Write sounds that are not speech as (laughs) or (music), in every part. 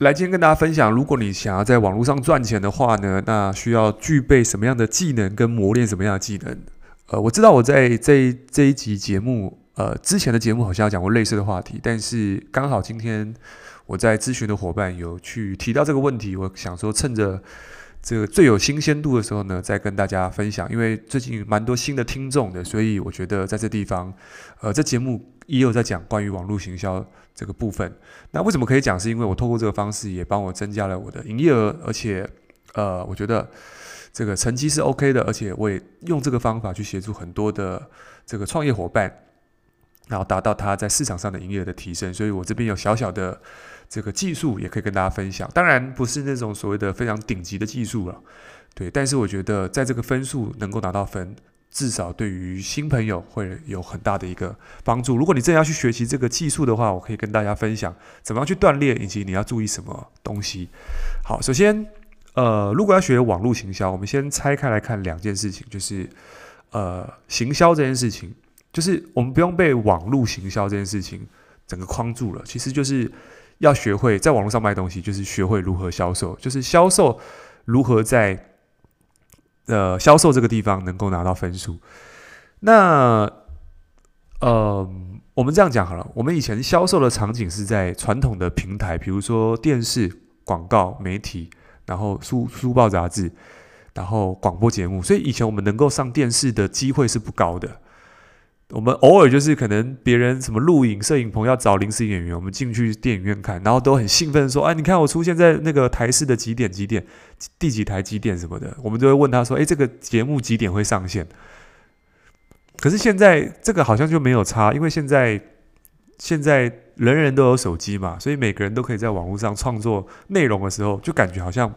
来，今天跟大家分享，如果你想要在网络上赚钱的话呢，那需要具备什么样的技能，跟磨练什么样的技能？呃，我知道我在这这一集节目，呃，之前的节目好像讲过类似的话题，但是刚好今天我在咨询的伙伴有去提到这个问题，我想说趁着这个最有新鲜度的时候呢，再跟大家分享，因为最近蛮多新的听众的，所以我觉得在这地方，呃，这节目也有在讲关于网络行销。这个部分，那为什么可以讲？是因为我透过这个方式也帮我增加了我的营业额，而且，呃，我觉得这个成绩是 OK 的，而且我也用这个方法去协助很多的这个创业伙伴，然后达到他在市场上的营业额的提升。所以我这边有小小的这个技术，也可以跟大家分享。当然不是那种所谓的非常顶级的技术了，对。但是我觉得在这个分数能够拿到分。至少对于新朋友会有很大的一个帮助。如果你真的要去学习这个技术的话，我可以跟大家分享怎么样去锻炼，以及你要注意什么东西。好，首先，呃，如果要学网络行销，我们先拆开来看两件事情，就是呃，行销这件事情，就是我们不用被网络行销这件事情整个框住了，其实就是要学会在网络上卖东西，就是学会如何销售，就是销售如何在。的，销售这个地方能够拿到分数，那呃，我们这样讲好了。我们以前销售的场景是在传统的平台，比如说电视广告、媒体，然后书书报杂志，然后广播节目。所以以前我们能够上电视的机会是不高的。我们偶尔就是可能别人什么录影摄影棚要找临时演员，我们进去电影院看，然后都很兴奋说：“哎，你看我出现在那个台式的几点几点，第几台几点什么的。”我们就会问他说：“哎，这个节目几点会上线？”可是现在这个好像就没有差，因为现在现在人人都有手机嘛，所以每个人都可以在网络上创作内容的时候，就感觉好像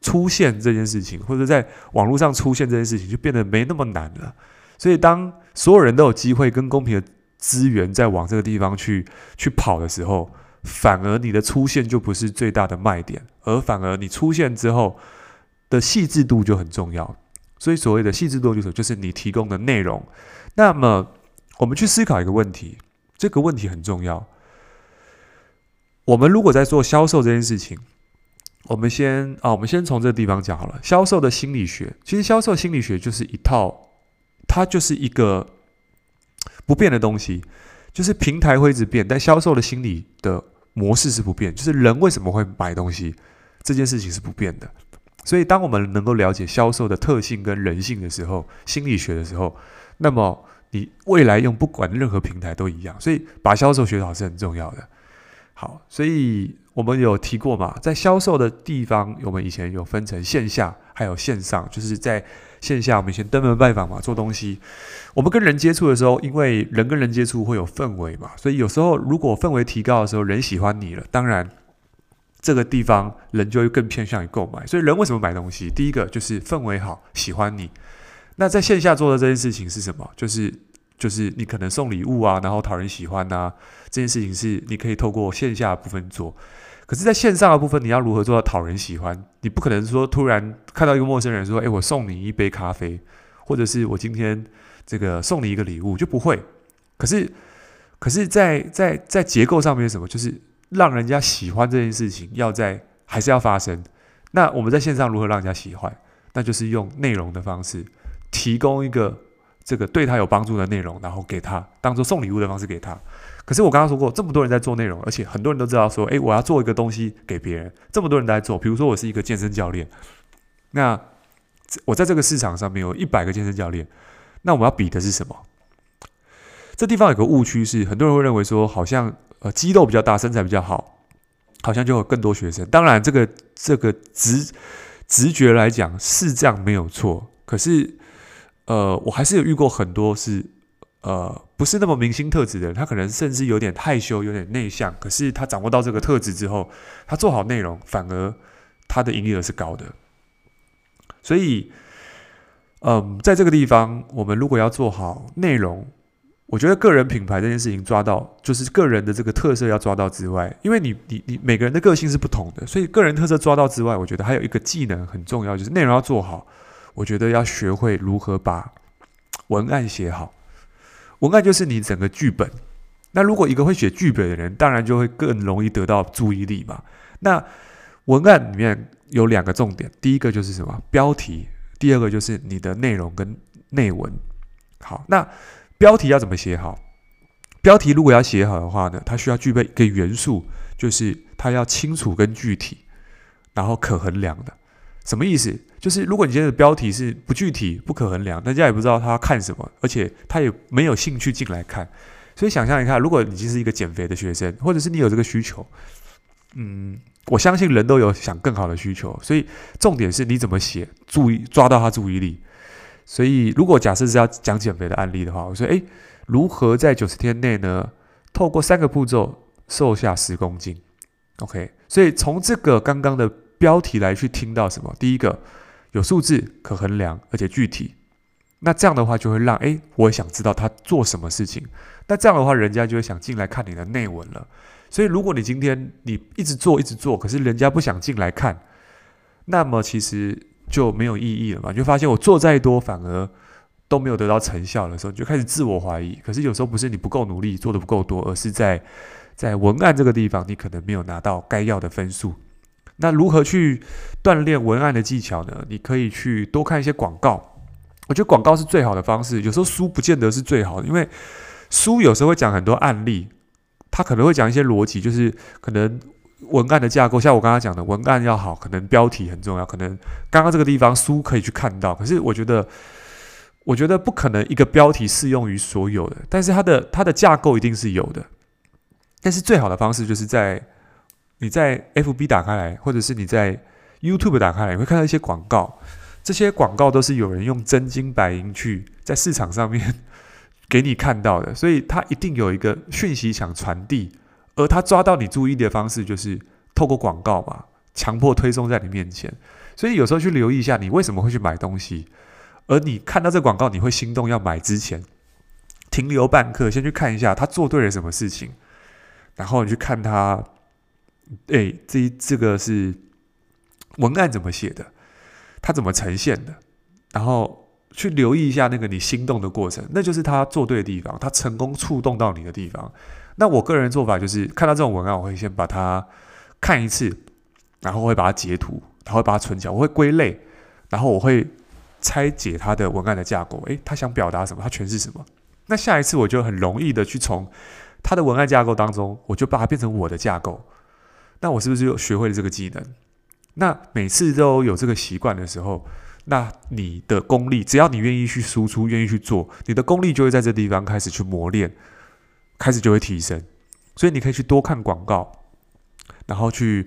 出现这件事情，或者在网络上出现这件事情，就变得没那么难了。所以，当所有人都有机会跟公平的资源在往这个地方去去跑的时候，反而你的出现就不是最大的卖点，而反而你出现之后的细致度就很重要。所以，所谓的细致度就是就是你提供的内容。那么，我们去思考一个问题，这个问题很重要。我们如果在做销售这件事情，我们先啊，我们先从这个地方讲好了。销售的心理学，其实销售心理学就是一套。它就是一个不变的东西，就是平台会一直变，但销售的心理的模式是不变，就是人为什么会买东西这件事情是不变的。所以，当我们能够了解销售的特性跟人性的时候，心理学的时候，那么你未来用不管任何平台都一样。所以，把销售学好是很重要的。好，所以我们有提过嘛，在销售的地方，我们以前有分成线下还有线上，就是在。线下我们先登门拜访嘛，做东西。我们跟人接触的时候，因为人跟人接触会有氛围嘛，所以有时候如果氛围提高的时候，人喜欢你了，当然这个地方人就会更偏向于购买。所以人为什么买东西？第一个就是氛围好，喜欢你。那在线下做的这件事情是什么？就是就是你可能送礼物啊，然后讨人喜欢啊，这件事情是你可以透过线下部分做。可是，在线上的部分，你要如何做到讨人喜欢？你不可能说突然看到一个陌生人说：“诶，我送你一杯咖啡，或者是我今天这个送你一个礼物，就不会。”可是，可是在在在结构上面什么，就是让人家喜欢这件事情，要在还是要发生。那我们在线上如何让人家喜欢？那就是用内容的方式，提供一个这个对他有帮助的内容，然后给他当做送礼物的方式给他。可是我刚刚说过，这么多人在做内容，而且很多人都知道说，诶，我要做一个东西给别人。这么多人在做，比如说我是一个健身教练，那我在这个市场上面有一百个健身教练，那我们要比的是什么？这地方有个误区是，很多人会认为说，好像呃肌肉比较大，身材比较好，好像就有更多学生。当然，这个这个直直觉来讲是这样没有错。可是，呃，我还是有遇过很多是。呃，不是那么明星特质的人，他可能甚至有点害羞，有点内向。可是他掌握到这个特质之后，他做好内容，反而他的营业额是高的。所以，嗯，在这个地方，我们如果要做好内容，我觉得个人品牌这件事情抓到，就是个人的这个特色要抓到之外，因为你你你每个人的个性是不同的，所以个人特色抓到之外，我觉得还有一个技能很重要，就是内容要做好。我觉得要学会如何把文案写好。文案就是你整个剧本，那如果一个会写剧本的人，当然就会更容易得到注意力嘛。那文案里面有两个重点，第一个就是什么？标题，第二个就是你的内容跟内文。好，那标题要怎么写好？标题如果要写好的话呢，它需要具备一个元素，就是它要清楚跟具体，然后可衡量的。什么意思？就是如果你今天的标题是不具体、不可衡量，大家也不知道他看什么，而且他也没有兴趣进来看。所以想象一下，如果你其实是一个减肥的学生，或者是你有这个需求，嗯，我相信人都有想更好的需求。所以重点是你怎么写，注意抓到他注意力。所以如果假设是要讲减肥的案例的话，我说，诶，如何在九十天内呢，透过三个步骤瘦下十公斤？OK，所以从这个刚刚的标题来去听到什么？第一个有数字可衡量，而且具体。那这样的话就会让，诶，我也想知道他做什么事情。那这样的话，人家就会想进来看你的内文了。所以，如果你今天你一直做一直做，可是人家不想进来看，那么其实就没有意义了嘛。就发现我做再多，反而都没有得到成效的时候，你就开始自我怀疑。可是有时候不是你不够努力，做得不够多，而是在在文案这个地方，你可能没有拿到该要的分数。那如何去锻炼文案的技巧呢？你可以去多看一些广告。我觉得广告是最好的方式。有时候书不见得是最好的，因为书有时候会讲很多案例，它可能会讲一些逻辑，就是可能文案的架构，像我刚刚讲的，文案要好，可能标题很重要，可能刚刚这个地方书可以去看到。可是我觉得，我觉得不可能一个标题适用于所有的，但是它的它的架构一定是有的。但是最好的方式就是在你在 FB 打开来，或者是你在 YouTube 打开来，你会看到一些广告。这些广告都是有人用真金白银去在市场上面 (laughs) 给你看到的，所以他一定有一个讯息想传递，而他抓到你注意的方式就是透过广告嘛，强迫推送在你面前。所以有时候去留意一下，你为什么会去买东西，而你看到这广告，你会心动要买之前，停留半刻，先去看一下他做对了什么事情，然后你去看他，哎，这这个是文案怎么写的。他怎么呈现的？然后去留意一下那个你心动的过程，那就是他做对的地方，他成功触动到你的地方。那我个人做法就是看到这种文案，我会先把它看一次，然后会把它截图，然后把它存起来，我会归类，然后我会拆解它的文案的架构。诶，他想表达什么？他诠释什么？那下一次我就很容易的去从他的文案架构当中，我就把它变成我的架构。那我是不是又学会了这个技能？那每次都有这个习惯的时候，那你的功力，只要你愿意去输出，愿意去做，你的功力就会在这地方开始去磨练，开始就会提升。所以你可以去多看广告，然后去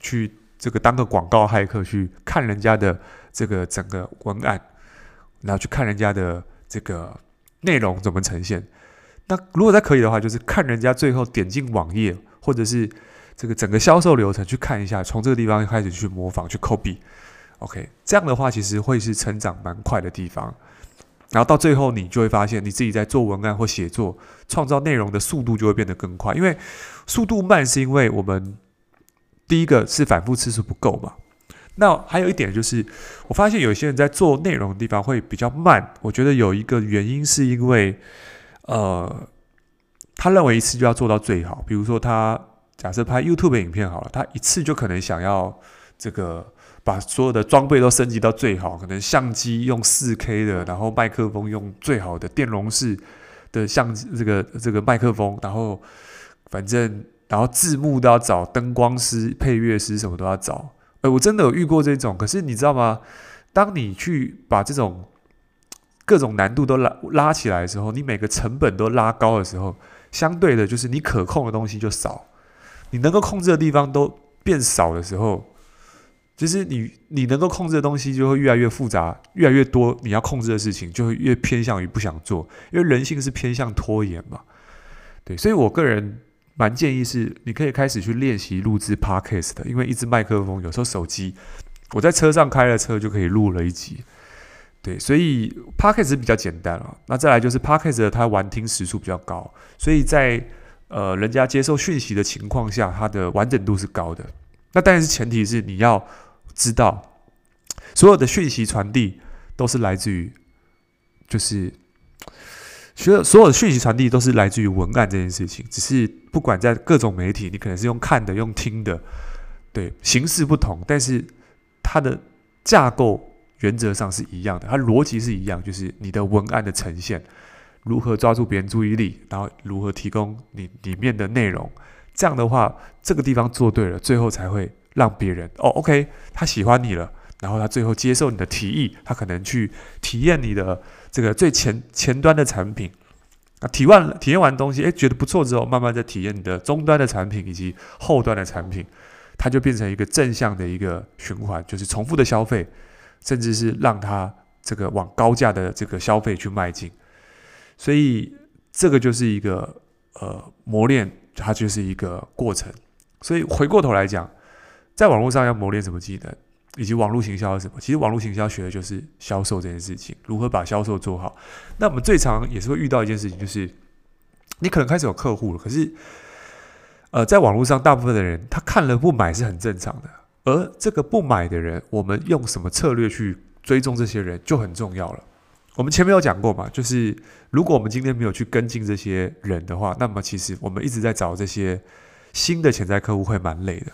去这个当个广告骇客，去看人家的这个整个文案，然后去看人家的这个内容怎么呈现。那如果再可以的话，就是看人家最后点进网页，或者是。这个整个销售流程去看一下，从这个地方开始去模仿、去 copy，OK，这样的话其实会是成长蛮快的地方。然后到最后，你就会发现你自己在做文案或写作、创造内容的速度就会变得更快。因为速度慢，是因为我们第一个是反复次数不够嘛。那还有一点就是，我发现有些人在做内容的地方会比较慢。我觉得有一个原因是因为，呃，他认为一次就要做到最好，比如说他。假设拍 YouTube 影片好了，他一次就可能想要这个把所有的装备都升级到最好，可能相机用 4K 的，然后麦克风用最好的电容式的相机，这个这个麦克风，然后反正然后字幕都要找灯光师、配乐师什么都要找。诶，我真的有遇过这种，可是你知道吗？当你去把这种各种难度都拉拉起来的时候，你每个成本都拉高的时候，相对的就是你可控的东西就少。你能够控制的地方都变少的时候，其实你你能够控制的东西就会越来越复杂，越来越多。你要控制的事情就会越偏向于不想做，因为人性是偏向拖延嘛。对，所以我个人蛮建议是，你可以开始去练习录制 Podcast 的，因为一支麦克风，有时候手机，我在车上开了车就可以录了一集。对，所以 Podcast 比较简单啊。那再来就是 Podcast 它完听时数比较高，所以在呃，人家接受讯息的情况下，它的完整度是高的。那但是前提是你要知道，所有的讯息传递都是来自于，就是所有所有的讯息传递都是来自于文案这件事情，只是不管在各种媒体，你可能是用看的，用听的，对，形式不同，但是它的架构原则上是一样的，它逻辑是一样，就是你的文案的呈现，如何抓住别人注意力，然后如何提供你里面的内容，这样的话，这个地方做对了，最后才会让别人哦，OK，他喜欢你了。然后他最后接受你的提议，他可能去体验你的这个最前前端的产品，啊，体验体验完东西，诶，觉得不错之后，慢慢再体验你的终端的产品以及后端的产品，它就变成一个正向的一个循环，就是重复的消费，甚至是让他这个往高价的这个消费去迈进。所以这个就是一个呃磨练，它就是一个过程。所以回过头来讲，在网络上要磨练什么技能？以及网络行销是什么？其实网络行销学的就是销售这件事情，如何把销售做好。那我们最常也是会遇到一件事情，就是你可能开始有客户了，可是呃，在网络上大部分的人他看了不买是很正常的，而这个不买的人，我们用什么策略去追踪这些人就很重要了。我们前面有讲过嘛，就是如果我们今天没有去跟进这些人的话，那么其实我们一直在找这些新的潜在客户会蛮累的。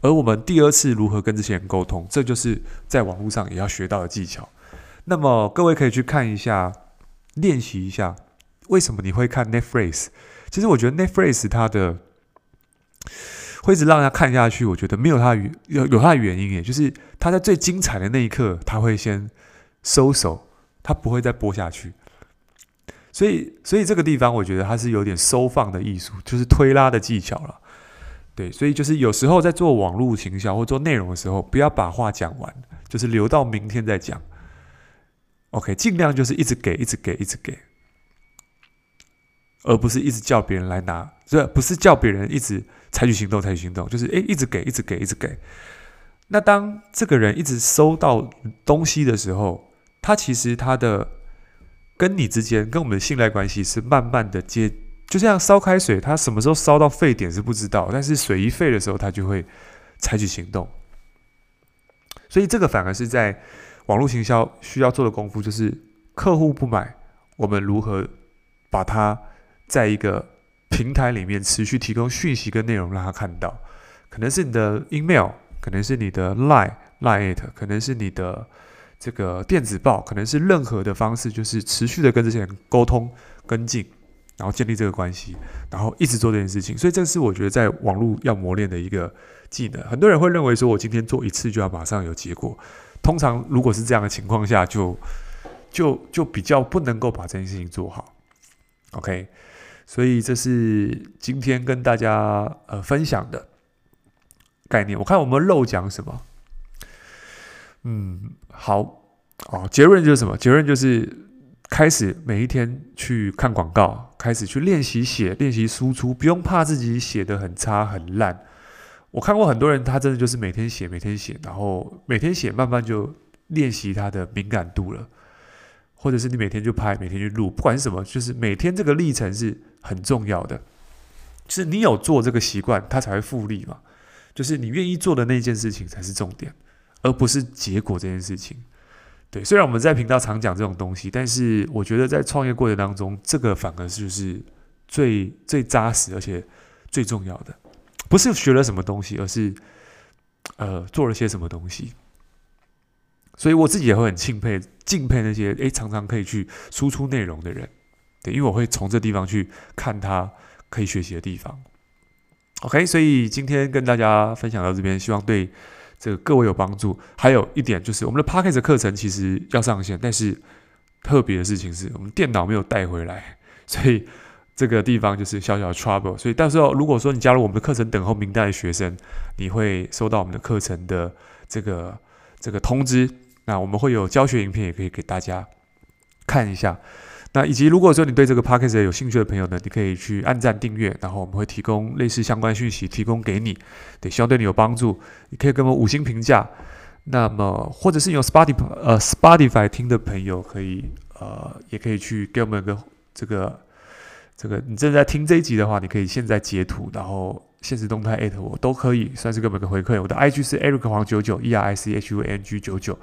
而我们第二次如何跟这些人沟通，这就是在网络上也要学到的技巧。那么各位可以去看一下，练习一下，为什么你会看 Netflix？其实我觉得 Netflix 它的会一直让人家看下去，我觉得没有它有有它的原因，也就是它在最精彩的那一刻，它会先收手，它不会再播下去。所以，所以这个地方我觉得它是有点收放的艺术，就是推拉的技巧了。对，所以就是有时候在做网络行销或做内容的时候，不要把话讲完，就是留到明天再讲。OK，尽量就是一直给，一直给，一直给，而不是一直叫别人来拿，这不是叫别人一直采取行动，采取行动，就是诶，一直给，一直给，一直给。那当这个人一直收到东西的时候，他其实他的跟你之间，跟我们的信赖关系是慢慢的接。就像烧开水，它什么时候烧到沸点是不知道，但是水一沸的时候，它就会采取行动。所以这个反而是在网络行销需要做的功夫，就是客户不买，我们如何把它在一个平台里面持续提供讯息跟内容让他看到，可能是你的 email，可能是你的 line line it，可能是你的这个电子报，可能是任何的方式，就是持续的跟这些人沟通跟进。然后建立这个关系，然后一直做这件事情，所以这是我觉得在网络要磨练的一个技能。很多人会认为说，我今天做一次就要马上有结果。通常如果是这样的情况下，就就就比较不能够把这件事情做好。OK，所以这是今天跟大家呃分享的概念。我看我们漏讲什么？嗯，好哦，结论就是什么？结论就是。开始每一天去看广告，开始去练习写，练习输出，不用怕自己写的很差很烂。我看过很多人，他真的就是每天写，每天写，然后每天写，慢慢就练习他的敏感度了。或者是你每天就拍，每天去录，不管是什么，就是每天这个历程是很重要的。就是你有做这个习惯，它才会复利嘛。就是你愿意做的那件事情才是重点，而不是结果这件事情。对，虽然我们在频道常讲这种东西，但是我觉得在创业过程当中，这个反而就是最最扎实而且最重要的，不是学了什么东西，而是呃做了些什么东西。所以我自己也会很钦佩、敬佩那些诶常常可以去输出内容的人，对，因为我会从这地方去看他可以学习的地方。OK，所以今天跟大家分享到这边，希望对。这个各位有帮助。还有一点就是，我们的 Podcast 课程其实要上线，但是特别的事情是我们电脑没有带回来，(laughs) 所以这个地方就是小小的 trouble。所以到时候如果说你加入我们的课程等候名单的学生，你会收到我们的课程的这个这个通知。那我们会有教学影片，也可以给大家看一下。那以及如果说你对这个 Podcast 有兴趣的朋友呢，你可以去按赞订阅，然后我们会提供类似相关讯息提供给你，对，希望对你有帮助。你可以给我们五星评价。那么或者是用 Spotify 呃 Spotify 听的朋友，可以呃也可以去给我们一个这个这个你正在听这一集的话，你可以现在截图，然后现实动态艾特我都可以，算是给我们个回馈。我的 IG 是 Eric 黄九九 E R I C H U N G 九九。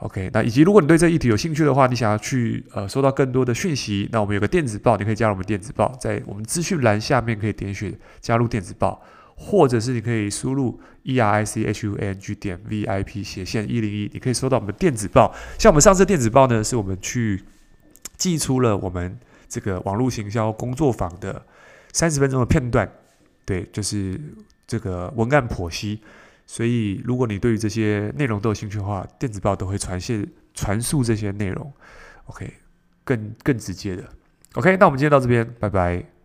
OK，那以及如果你对这议题有兴趣的话，你想要去呃收到更多的讯息，那我们有个电子报，你可以加入我们电子报，在我们资讯栏下面可以点选加入电子报，或者是你可以输入 e r i c h u a n g 点 v i p 斜线一零一，你可以收到我们的电子报。像我们上次电子报呢，是我们去寄出了我们这个网络行销工作坊的三十分钟的片段，对，就是这个文案剖析。所以，如果你对于这些内容都有兴趣的话，电子报都会传线传述这些内容，OK，更更直接的，OK。那我们今天到这边，拜拜。